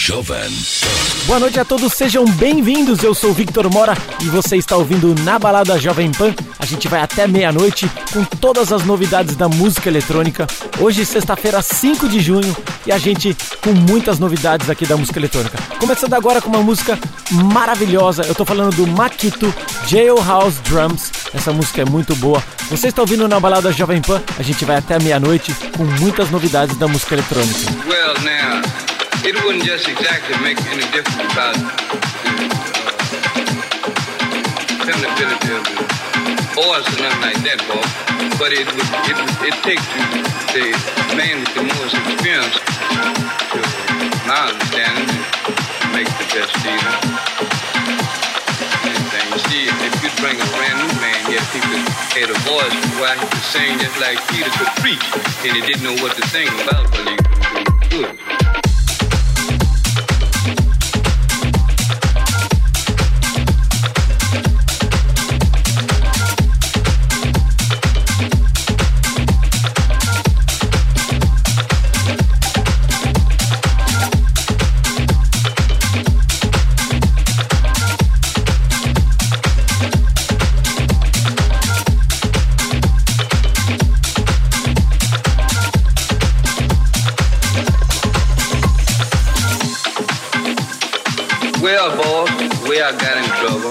Jovem. Boa noite a todos, sejam bem-vindos. Eu sou o Victor Mora e você está ouvindo Na Balada Jovem Pan. A gente vai até meia-noite com todas as novidades da música eletrônica. Hoje, sexta-feira, 5 de junho, e a gente com muitas novidades aqui da música eletrônica. Começando agora com uma música maravilhosa. Eu tô falando do Makito Jailhouse Drums. Essa música é muito boa. Você está ouvindo Na Balada Jovem Pan. A gente vai até meia-noite com muitas novidades da música eletrônica. Well, now, it wouldn't just exactly make any difference about the penability of the voice or nothing like that, Bob. But it would it it takes the man with the most experience to my understanding to make the best deal. Anything. See, if you bring a brand new man here, he could had a voice where he could sing just like Peter could preach, and he didn't know what to sing about, but he could do it. I got in trouble,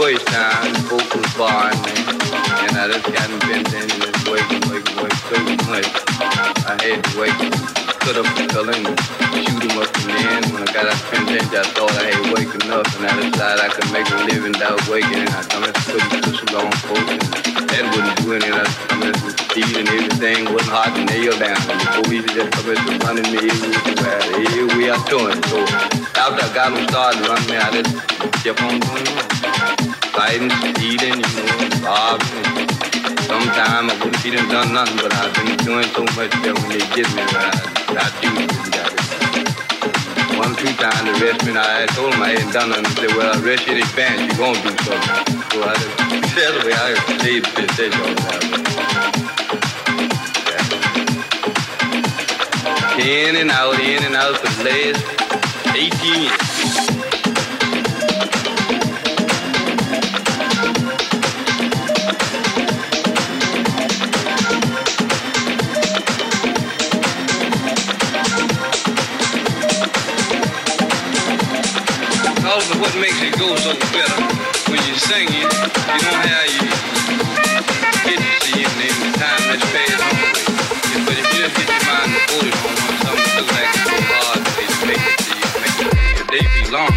first time, the folks was me, and I just got in and just waiting, waiting, waiting so much. I had to wait, cut up the fella and up and then when I got out of penitentiary, I thought I had waked enough and I decided I could make a living without waking and I come and put the pistol on folks and that wouldn't do anything. I come and steal and everything, wasn't hard to nail down. And the police just come and running me everywhere. Here we are doing. So after I got them started running I just kept on doing it. Fighting, stealing, you know, robbing. Sometime I wouldn't be done nothing, but I've been doing so much that when they get me, I, I do it. One, two times arrest me, and I told them I hadn't done nothing. They said, well, arrest you in advance, you gonna do something. So I that's the way I stayed the. In and out, in and out for the last 18 years. Because of what makes it go so better, when you sing it, you don't have you get to see it in the time that's passed away. But if you just get your mind devoted on something so like it so hard, they make it see it, make it it. They be long,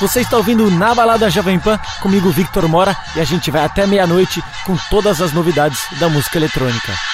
Você está ouvindo Na Balada Jovem Pan, comigo Victor Mora, e a gente vai até meia-noite com todas as novidades da música eletrônica.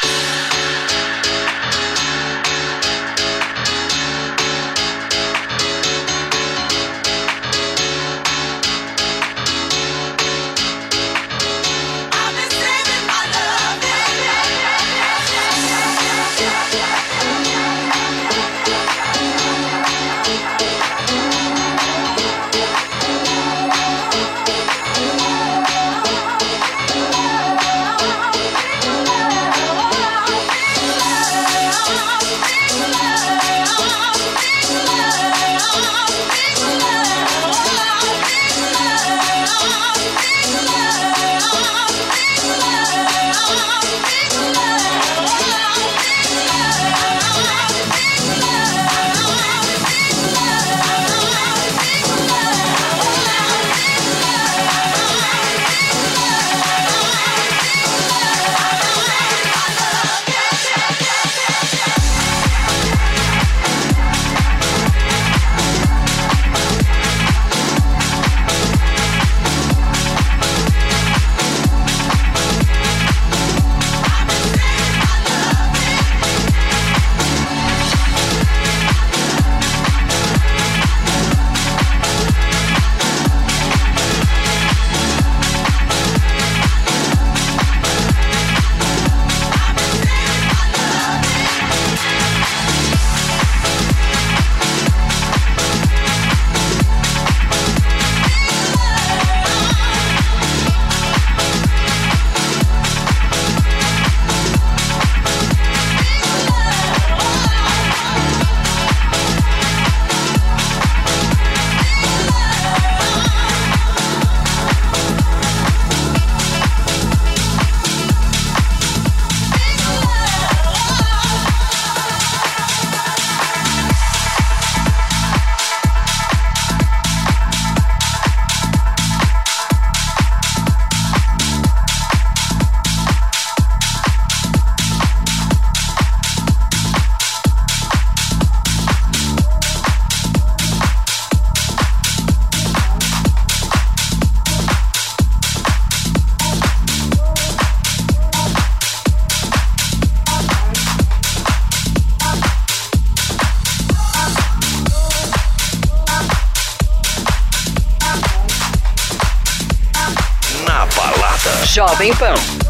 Jovem Pan.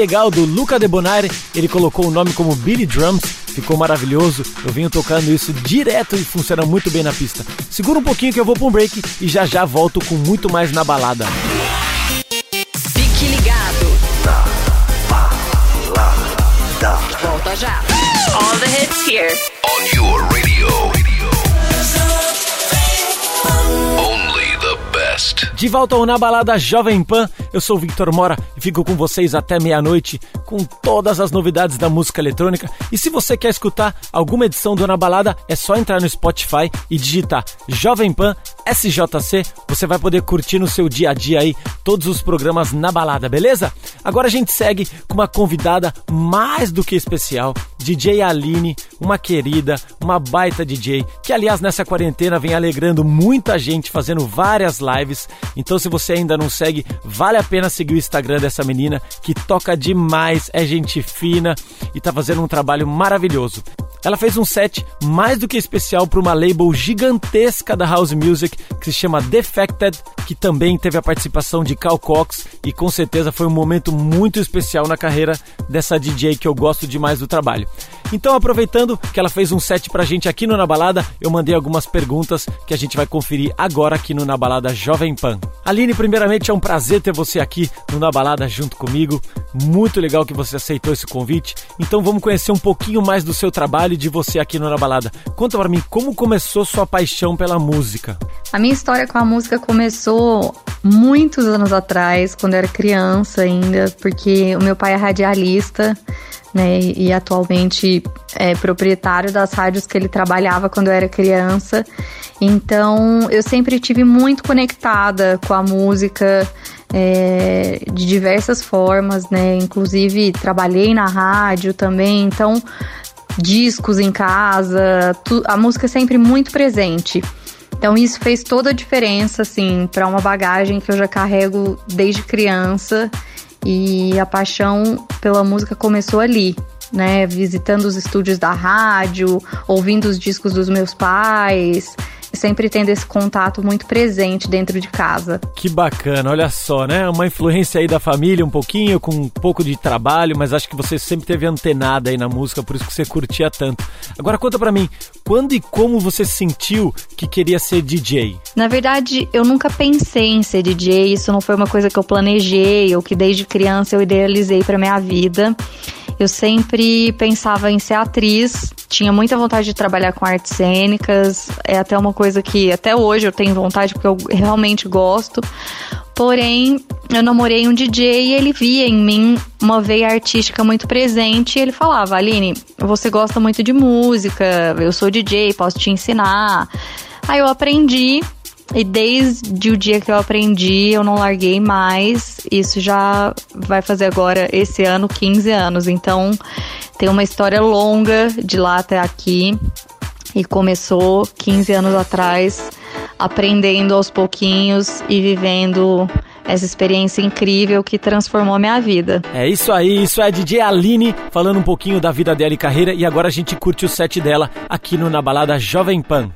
Legal do Luca De Bonare. Ele colocou o nome como Billy Drums, ficou maravilhoso. Eu venho tocando isso direto e funciona muito bem na pista. Segura um pouquinho que eu vou para um break e já já volto com muito mais na balada. Fique ligado. Na balada. Volta já. All the hits here. On your radio. Only the best. De volta ao Na Balada Jovem Pan, eu sou o Victor Mora e fico com vocês até meia-noite com todas as novidades da música eletrônica. E se você quer escutar alguma edição do Na Balada, é só entrar no Spotify e digitar Jovem Pan SJC. Você vai poder curtir no seu dia a dia aí todos os programas na balada, beleza? Agora a gente segue com uma convidada mais do que especial, DJ Aline, uma querida, uma baita DJ, que aliás nessa quarentena vem alegrando muita gente fazendo várias lives. Então se você ainda não segue, vale a pena seguir o Instagram dessa menina que toca demais, é gente fina e tá fazendo um trabalho maravilhoso. Ela fez um set mais do que especial para uma label gigantesca da house music que se chama Defected, que também teve a participação de Cal Cox e com certeza foi um momento muito especial na carreira dessa DJ que eu gosto demais do trabalho. Então, aproveitando que ela fez um set pra gente aqui no Na Balada, eu mandei algumas perguntas que a gente vai conferir agora aqui no Na Balada Jovem Pan. Aline, primeiramente é um prazer ter você aqui no Na Balada junto comigo. Muito legal que você aceitou esse convite. Então vamos conhecer um pouquinho mais do seu trabalho e de você aqui no Na Balada. Conta pra mim como começou sua paixão pela música. A minha história com a música começou muitos anos atrás, quando eu era criança ainda, porque o meu pai é radialista, né, e atualmente é proprietário das rádios que ele trabalhava quando eu era criança. Então, eu sempre tive muito conectada com a música é, de diversas formas, né? Inclusive trabalhei na rádio também, então discos em casa, tu, a música é sempre muito presente. Então isso fez toda a diferença, assim, para uma bagagem que eu já carrego desde criança e a paixão pela música começou ali, né? Visitando os estúdios da rádio, ouvindo os discos dos meus pais, sempre tendo esse contato muito presente dentro de casa. Que bacana, olha só, né? Uma influência aí da família um pouquinho, com um pouco de trabalho, mas acho que você sempre teve antenada aí na música, por isso que você curtia tanto. Agora conta pra mim, quando e como você sentiu que queria ser DJ? Na verdade, eu nunca pensei em ser DJ, isso não foi uma coisa que eu planejei ou que desde criança eu idealizei para minha vida. Eu sempre pensava em ser atriz, tinha muita vontade de trabalhar com artes cênicas, é até uma coisa que até hoje eu tenho vontade porque eu realmente gosto. Porém, eu namorei um DJ e ele via em mim uma veia artística muito presente e ele falava: Aline, você gosta muito de música, eu sou DJ, posso te ensinar. Aí eu aprendi e desde o dia que eu aprendi, eu não larguei mais. Isso já vai fazer agora, esse ano, 15 anos. Então, tem uma história longa de lá até aqui. E começou 15 anos atrás, aprendendo aos pouquinhos e vivendo essa experiência incrível que transformou a minha vida. É isso aí, isso é a DJ Aline falando um pouquinho da vida dela e carreira. E agora a gente curte o set dela aqui no Na Balada Jovem Pan.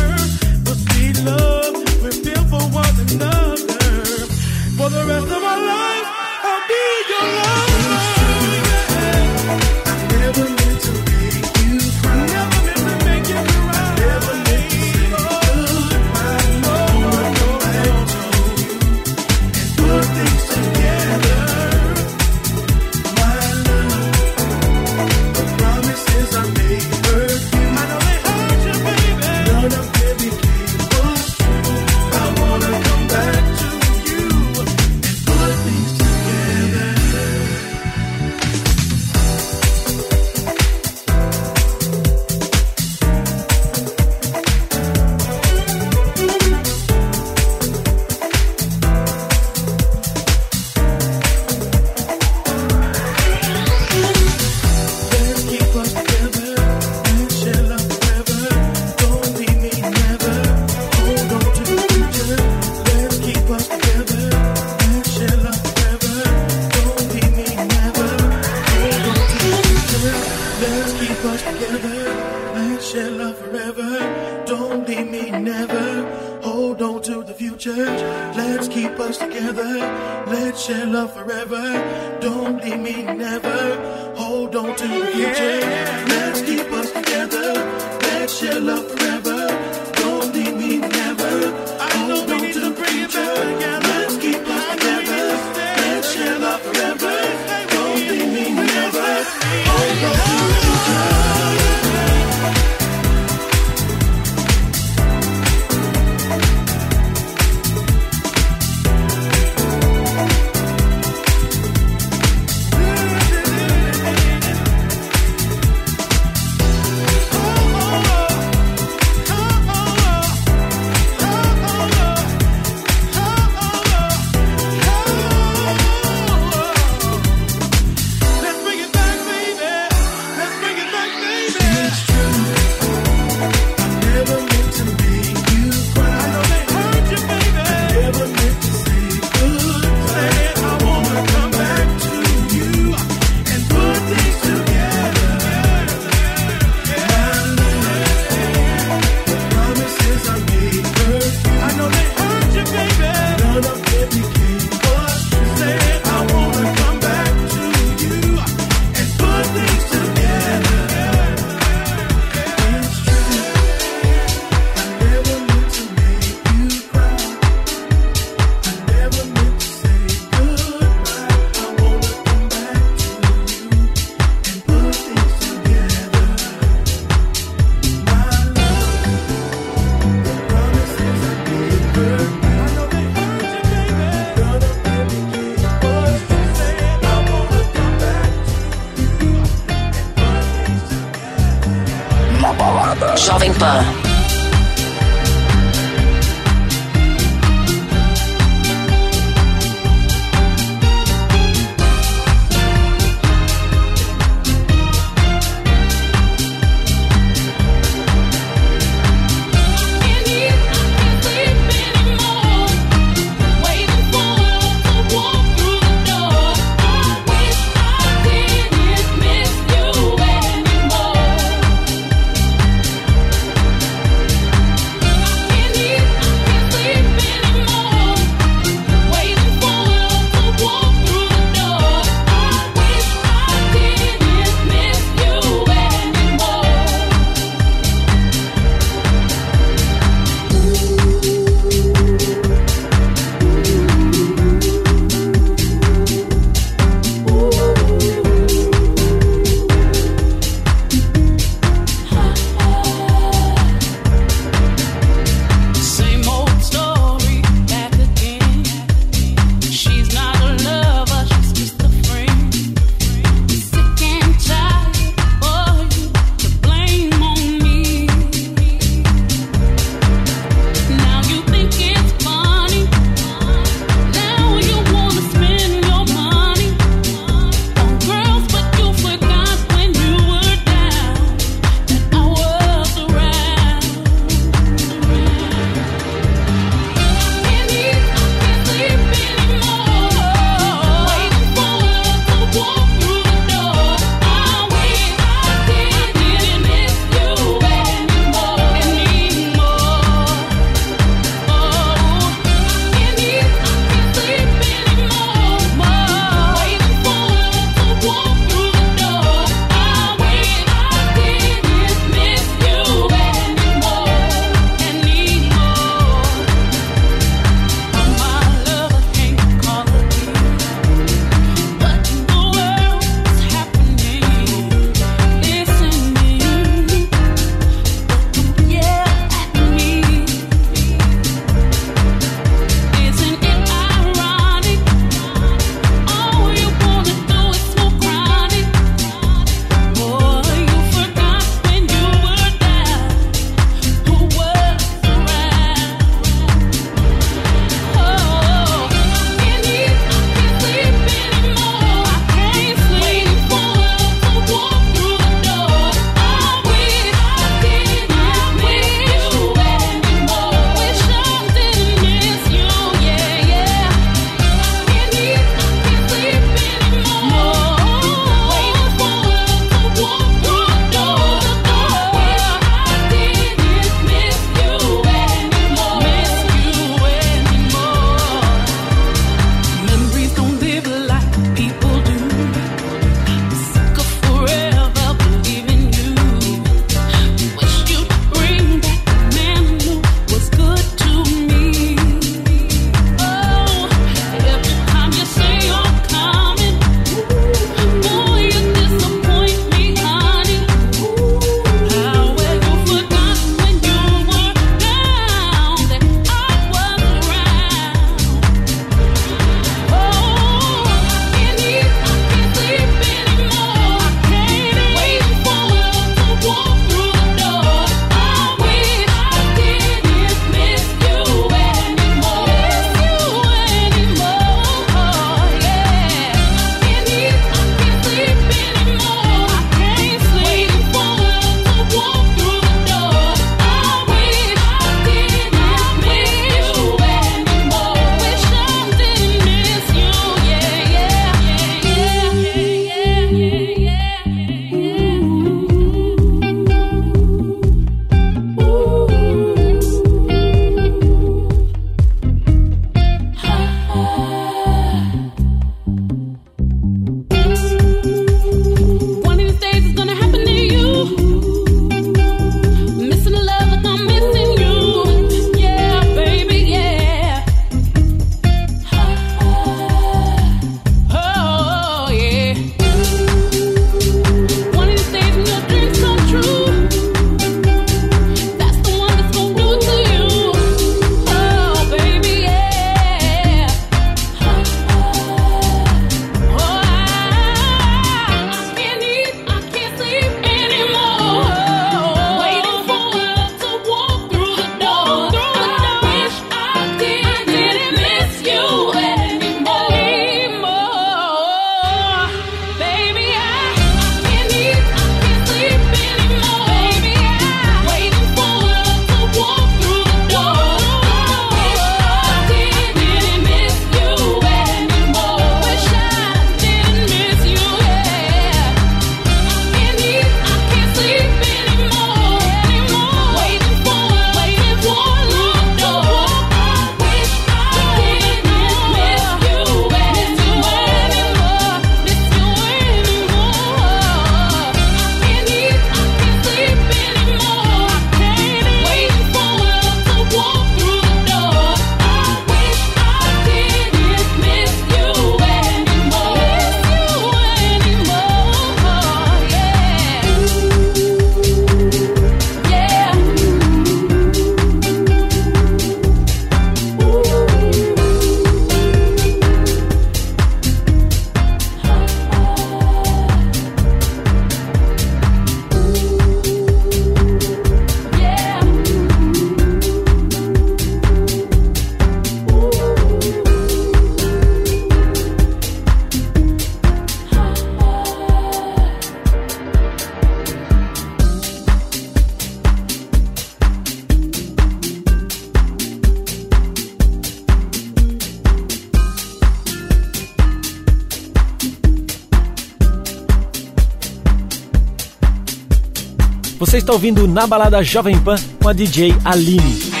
Está ouvindo na balada Jovem Pan com a DJ Aline.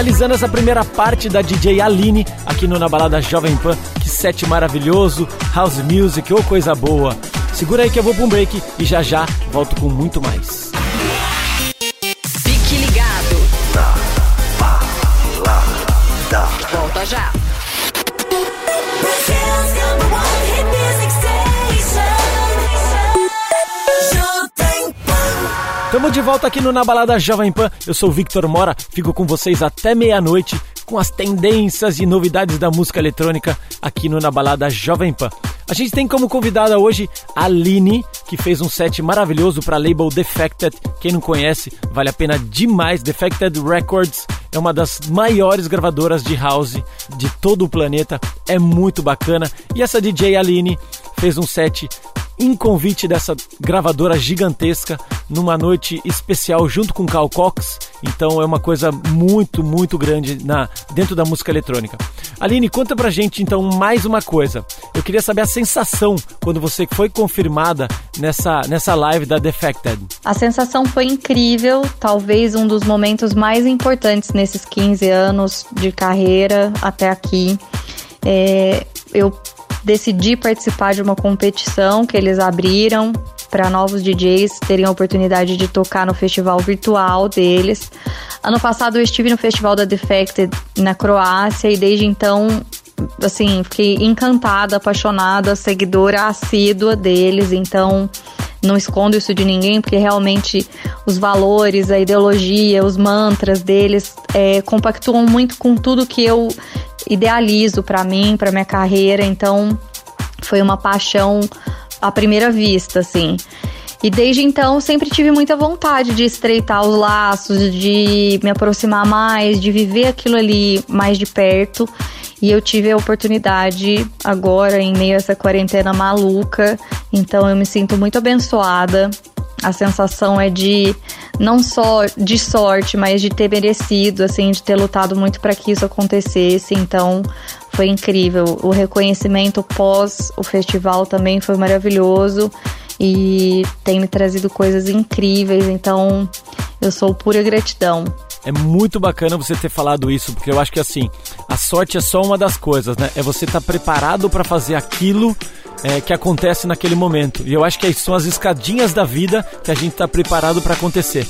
Finalizando essa primeira parte da DJ Aline aqui no Na Balada Jovem Pan. Que set maravilhoso, house music, ou oh, coisa boa. Segura aí que eu vou pra um break e já já volto com muito mais. Tamo de volta aqui no Na Balada Jovem Pan. Eu sou o Victor Mora, fico com vocês até meia-noite com as tendências e novidades da música eletrônica aqui no Na Balada Jovem Pan. A gente tem como convidada hoje a Aline, que fez um set maravilhoso para a label Defected. Quem não conhece, vale a pena demais. Defected Records é uma das maiores gravadoras de house de todo o planeta. É muito bacana. E essa DJ Aline fez um set em convite dessa gravadora gigantesca numa noite especial junto com Cal Cox. Então é uma coisa muito, muito grande na dentro da música eletrônica. Aline, conta pra gente então mais uma coisa. Eu queria saber a sensação quando você foi confirmada nessa, nessa live da Defected. A sensação foi incrível, talvez um dos momentos mais importantes nesses 15 anos de carreira até aqui. É, eu decidi participar de uma competição que eles abriram para novos DJs terem a oportunidade de tocar no festival virtual deles. Ano passado eu estive no festival da Defected na Croácia e desde então, assim, fiquei encantada, apaixonada, seguidora assídua deles. Então, não escondo isso de ninguém, porque realmente os valores, a ideologia, os mantras deles é, compactuam muito com tudo que eu idealizo para mim, para minha carreira. Então, foi uma paixão à primeira vista, assim. E desde então sempre tive muita vontade de estreitar os laços, de me aproximar mais, de viver aquilo ali mais de perto. E eu tive a oportunidade agora, em meio a essa quarentena maluca. Então eu me sinto muito abençoada a sensação é de não só de sorte, mas de ter merecido, assim, de ter lutado muito para que isso acontecesse. Então, foi incrível. O reconhecimento pós o festival também foi maravilhoso e tem me trazido coisas incríveis. Então, eu sou pura gratidão. É muito bacana você ter falado isso, porque eu acho que assim, a sorte é só uma das coisas, né? É você estar tá preparado para fazer aquilo é, que acontece naquele momento. E eu acho que são as escadinhas da vida que a gente está preparado para acontecer.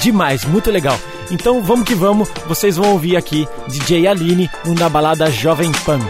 Demais, muito legal. Então vamos que vamos, vocês vão ouvir aqui DJ Aline na balada Jovem Pan.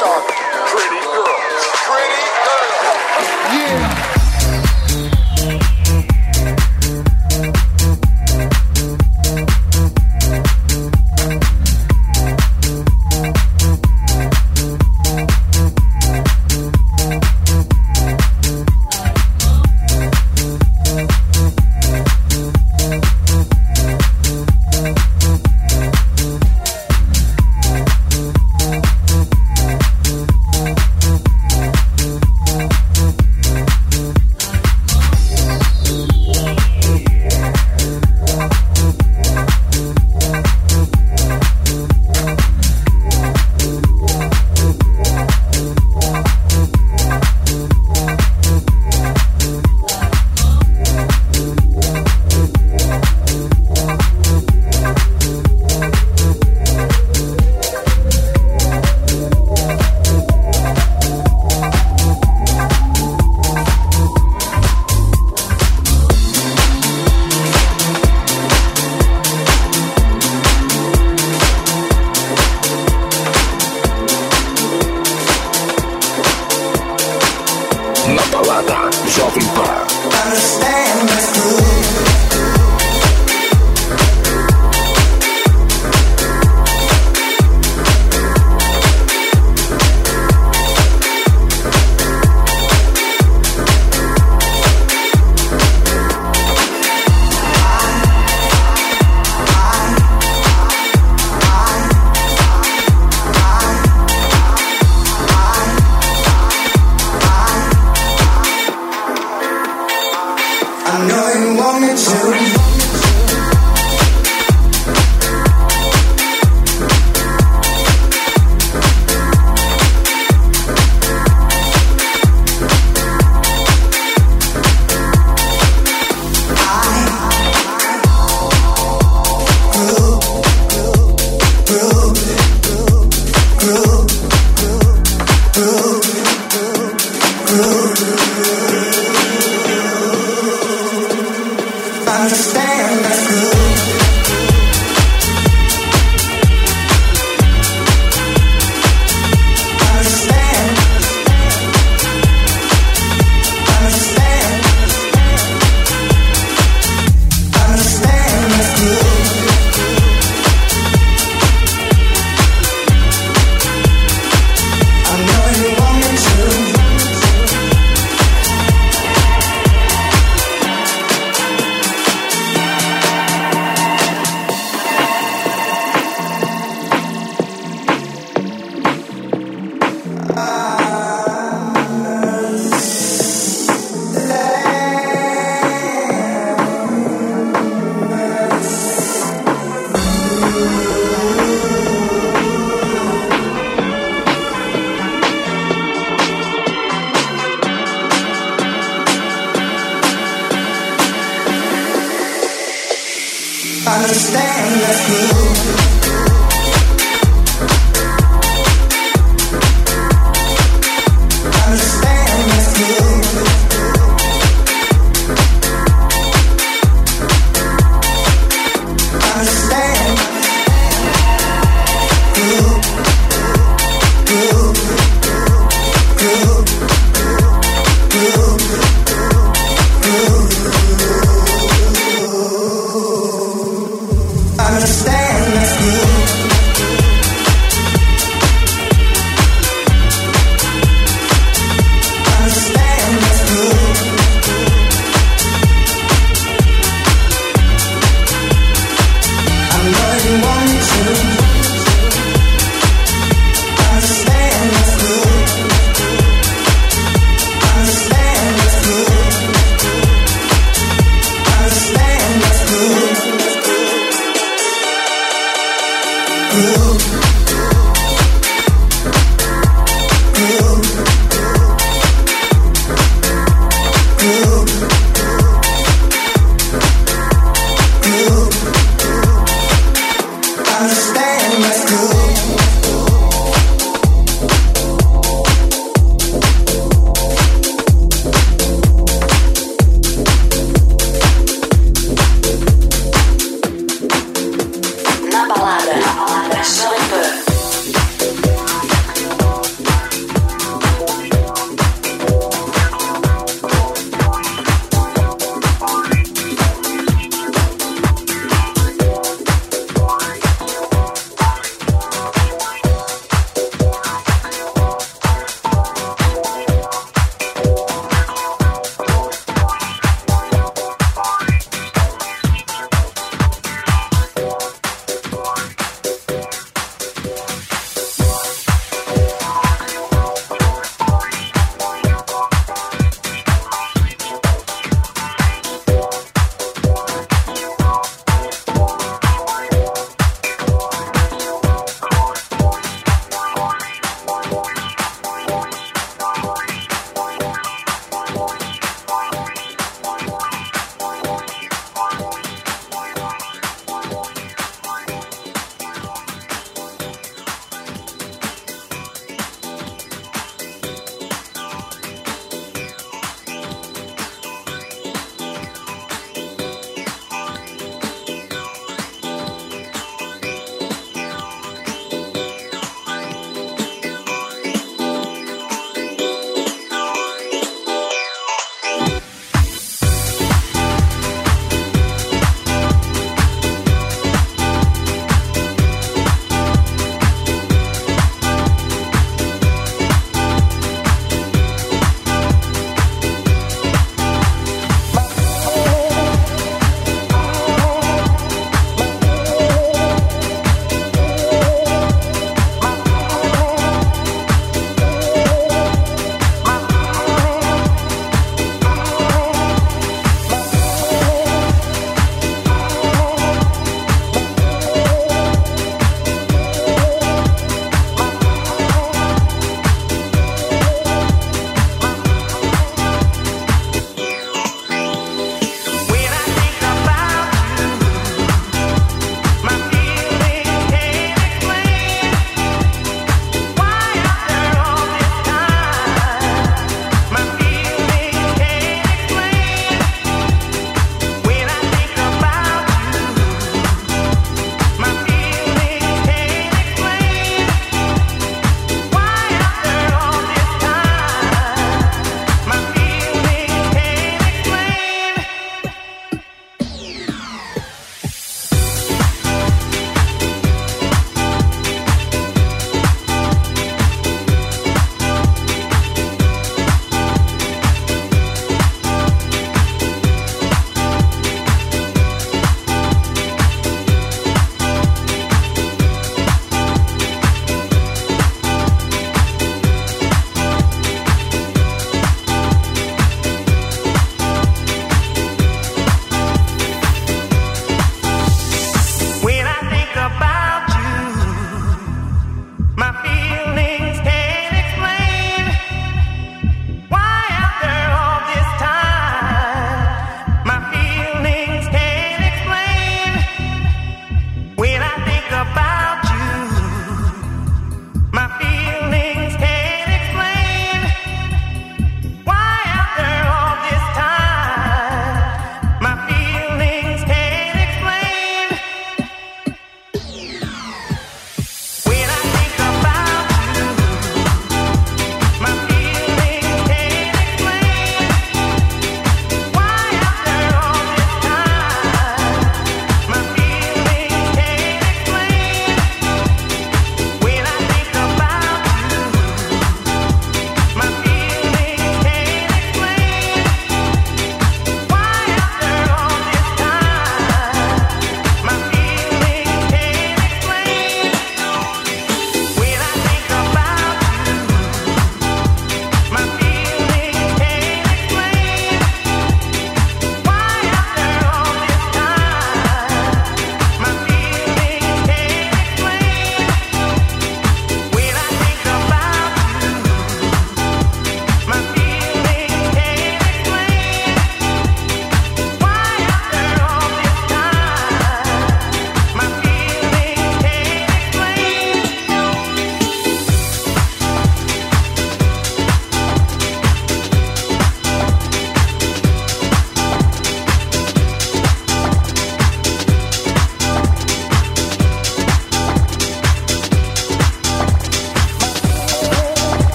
stop.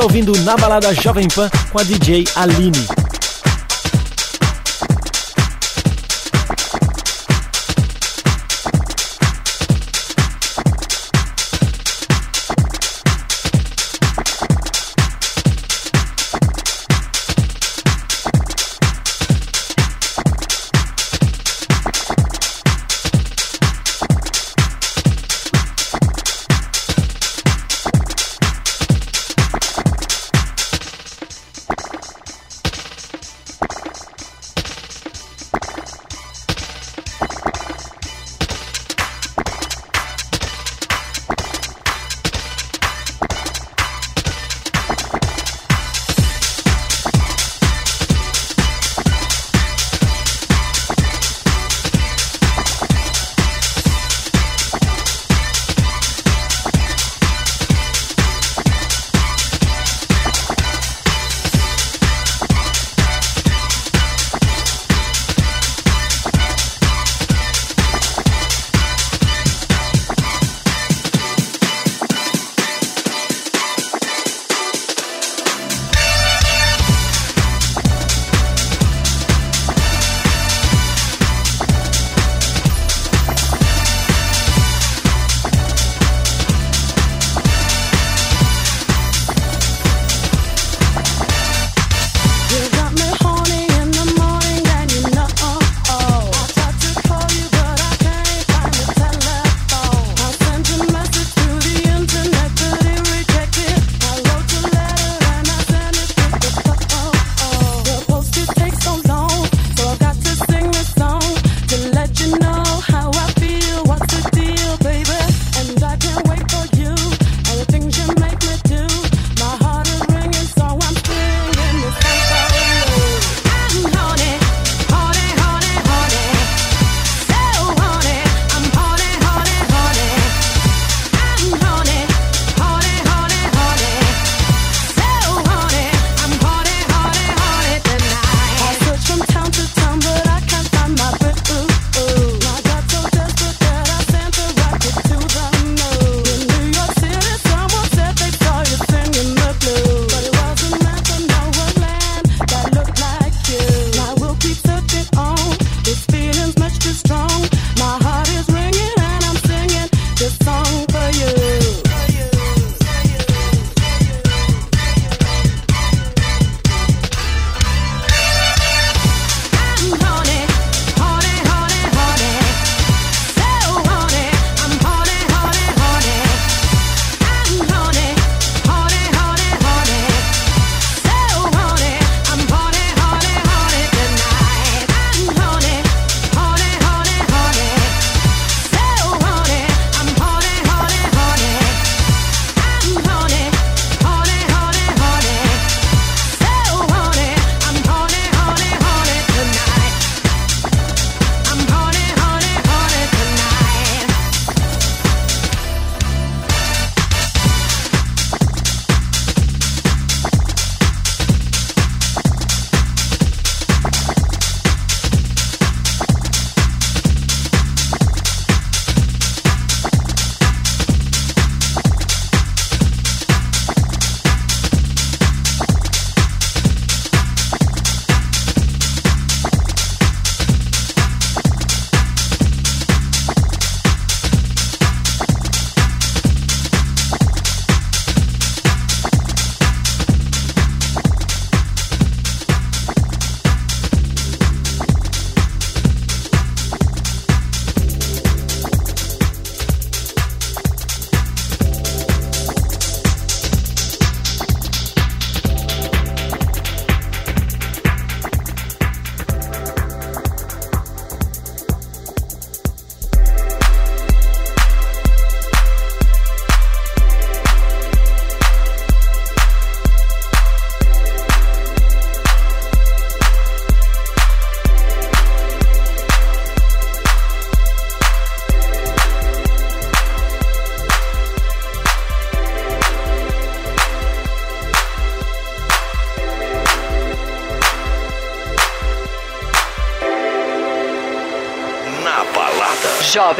Está ouvindo na balada Jovem Pan com a DJ Aline.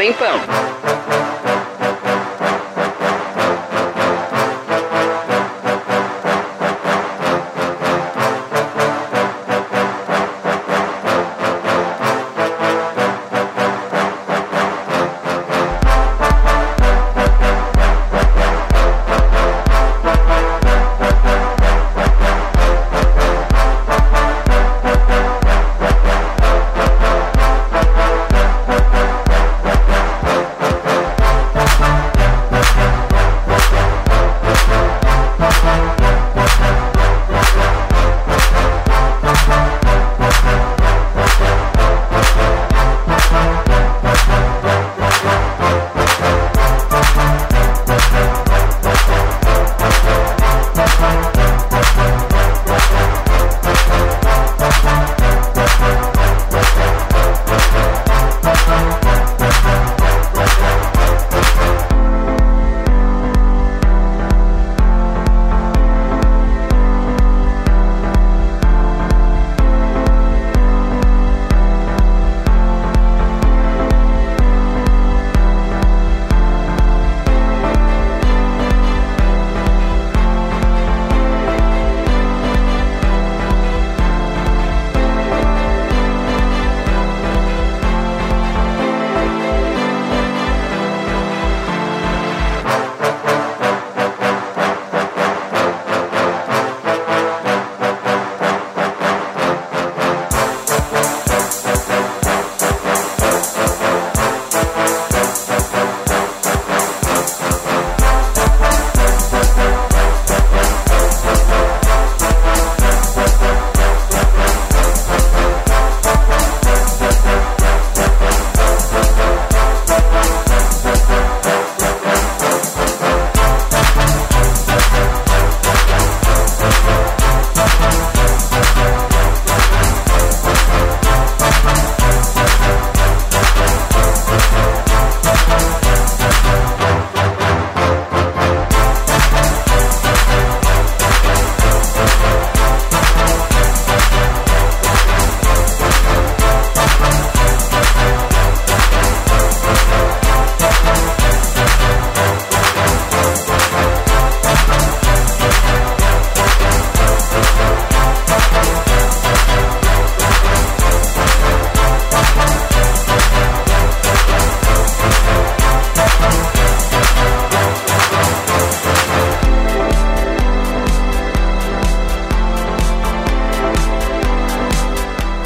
Jovem Pan.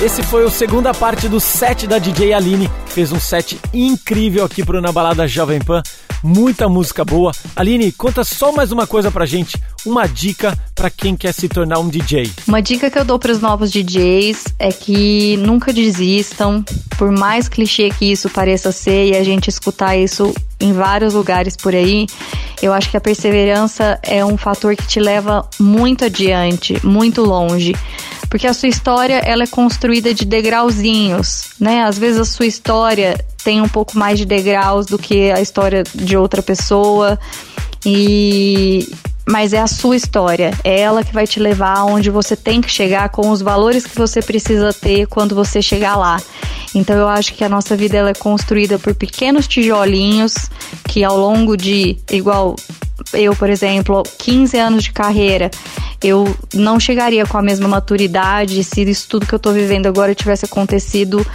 Esse foi o segunda parte do set da DJ Aline, fez um set incrível aqui pro Na Balada Jovem Pan. Muita música boa. Aline, conta só mais uma coisa pra gente, uma dica para quem quer se tornar um DJ. Uma dica que eu dou para os novos DJs é que nunca desistam, por mais clichê que isso pareça ser e a gente escutar isso em vários lugares por aí, eu acho que a perseverança é um fator que te leva muito adiante, muito longe porque a sua história ela é construída de degrauzinhos, né? Às vezes a sua história tem um pouco mais de degraus do que a história de outra pessoa e mas é a sua história, é ela que vai te levar aonde você tem que chegar com os valores que você precisa ter quando você chegar lá. Então eu acho que a nossa vida ela é construída por pequenos tijolinhos que ao longo de igual eu, por exemplo, 15 anos de carreira, eu não chegaria com a mesma maturidade se isso tudo que eu tô vivendo agora tivesse acontecido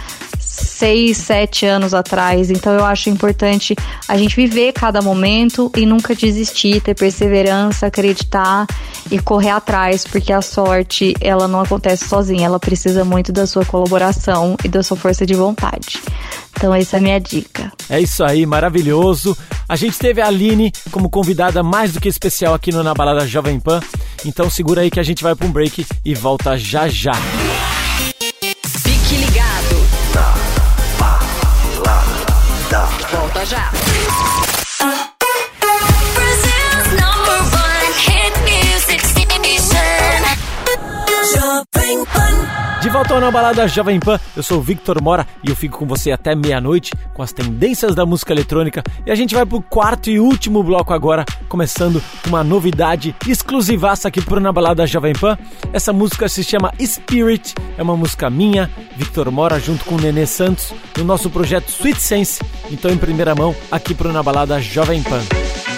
seis, sete anos atrás. Então eu acho importante a gente viver cada momento e nunca desistir, ter perseverança, acreditar e correr atrás, porque a sorte ela não acontece sozinha, ela precisa muito da sua colaboração e da sua força de vontade. Então essa é a minha dica. É isso aí, maravilhoso. A gente teve a Aline como convidada mais do que especial aqui no Na Balada Jovem Pan. Então segura aí que a gente vai para um break e volta já já. Fique Volta já. Volta Na Balada Jovem Pan, eu sou o Victor Mora e eu fico com você até meia-noite com as tendências da música eletrônica e a gente vai pro quarto e último bloco agora, começando uma novidade exclusivaça aqui pro Na Balada Jovem Pan. Essa música se chama Spirit, é uma música minha, Victor Mora junto com o Nenê Santos, no nosso projeto Sweet Sense, então em primeira mão aqui pro Na Balada Jovem Pan.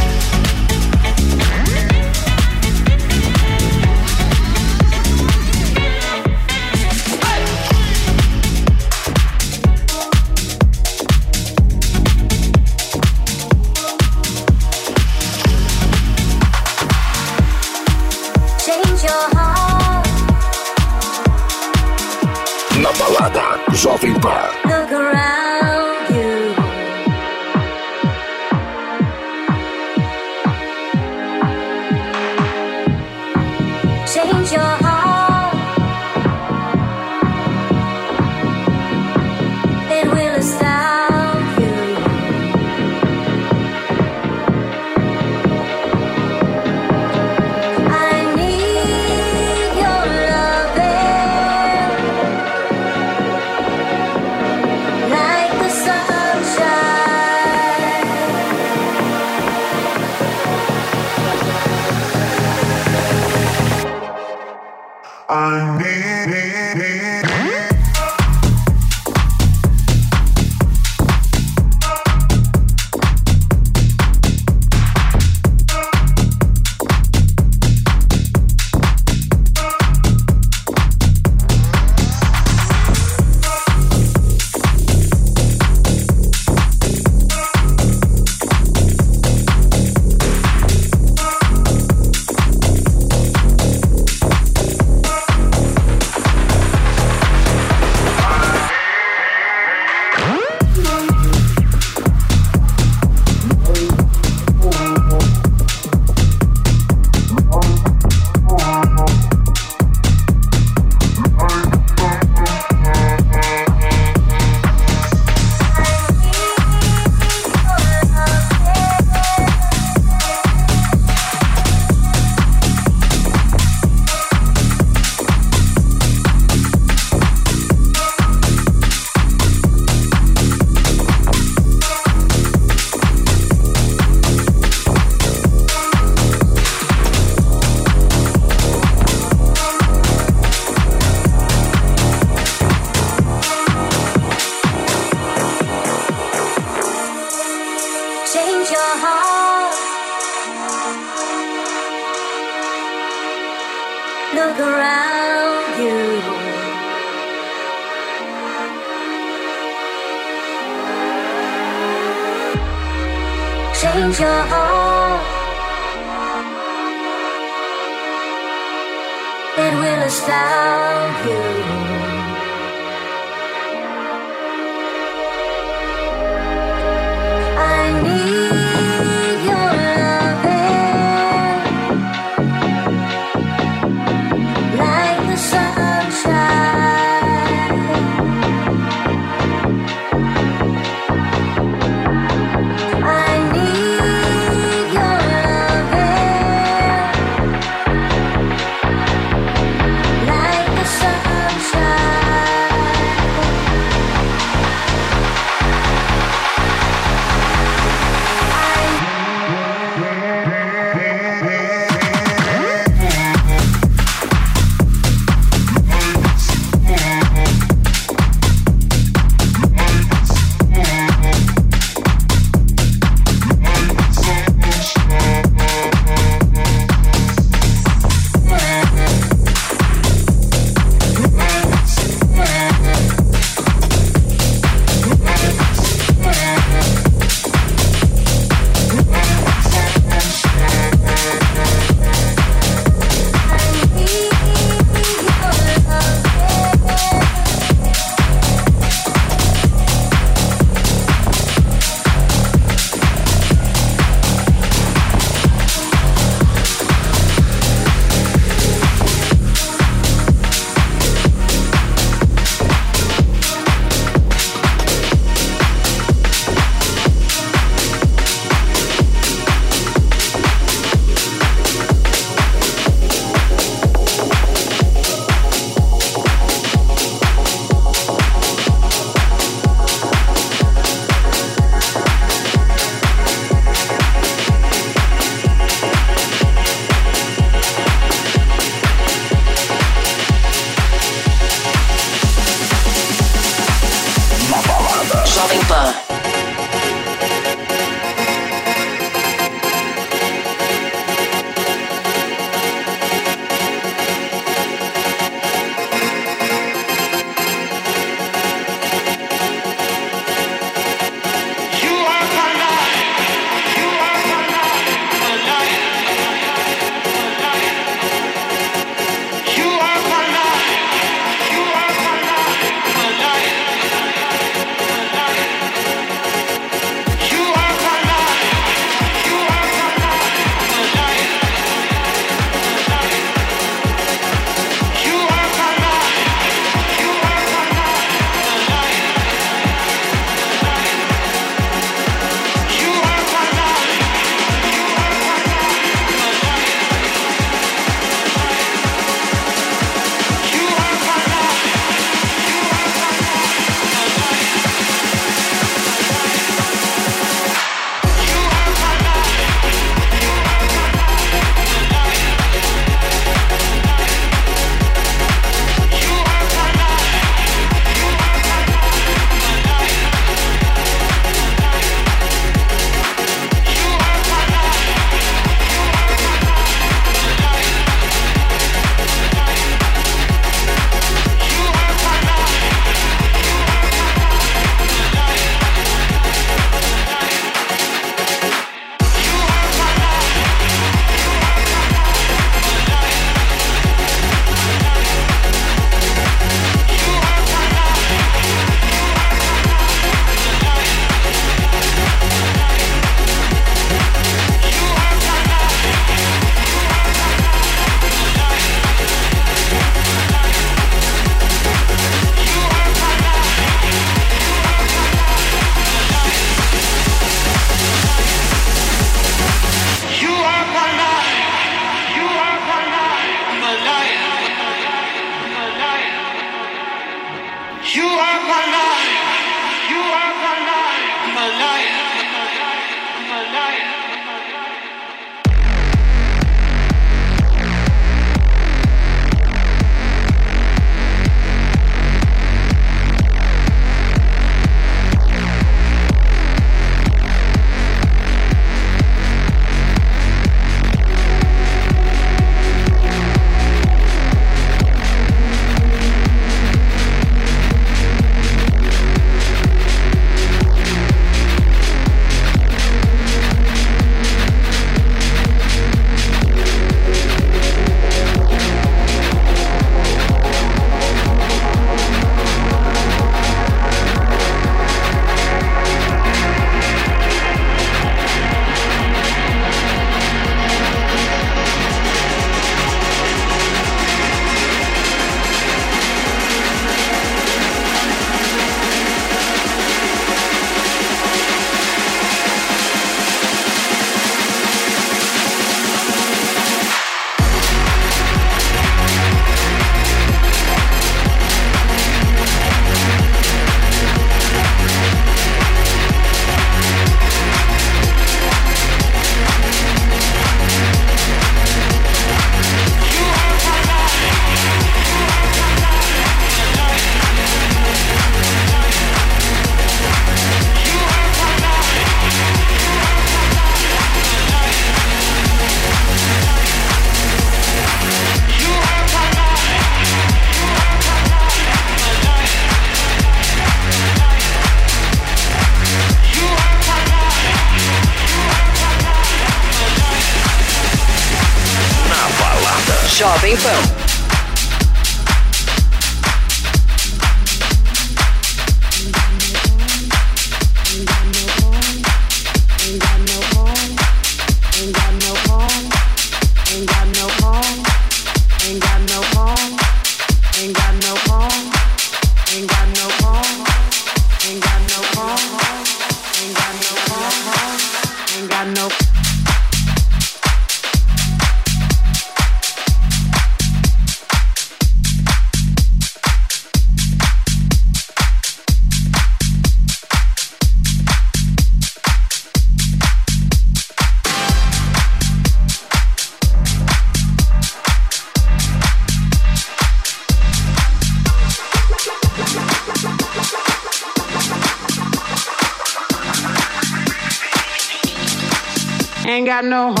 Got no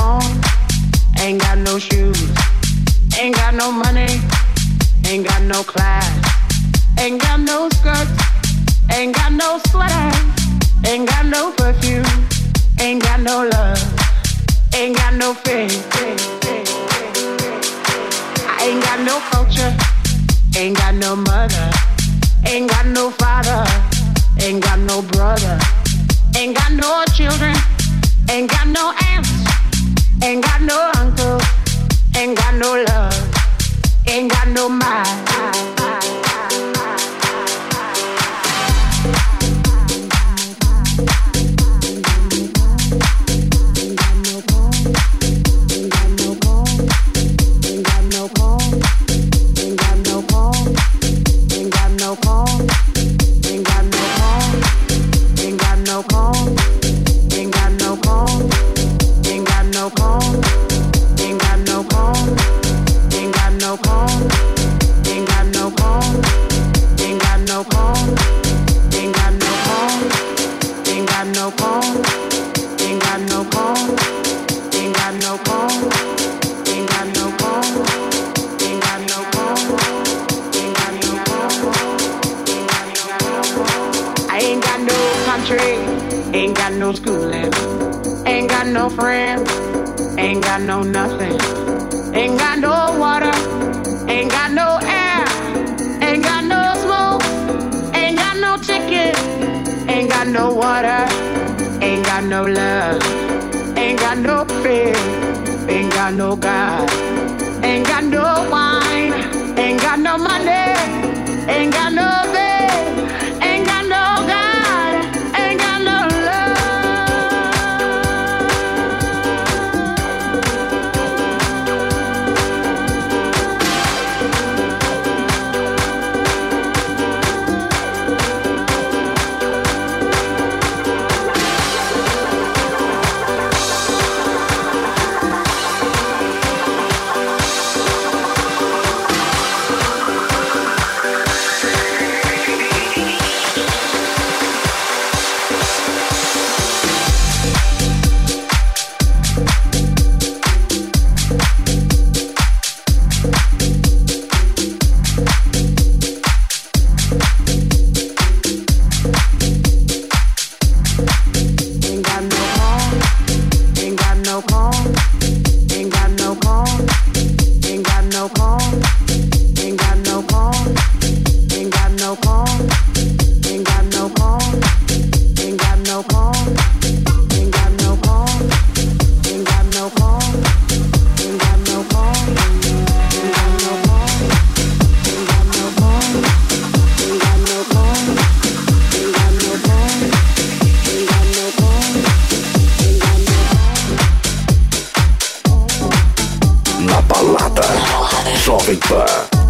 Jovem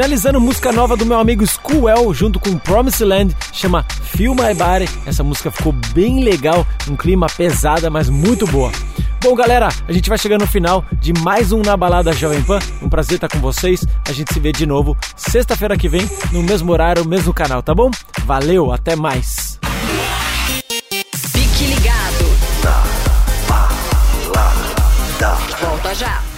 Finalizando música nova do meu amigo Schoolwell junto com Promised Land, chama Feel My Body. Essa música ficou bem legal, um clima pesada, mas muito boa. Bom, galera, a gente vai chegando no final de mais um Na Balada Jovem Pan. Um prazer estar com vocês. A gente se vê de novo sexta-feira que vem, no mesmo horário, mesmo canal, tá bom? Valeu, até mais. Fique ligado. Na balada. Volta já.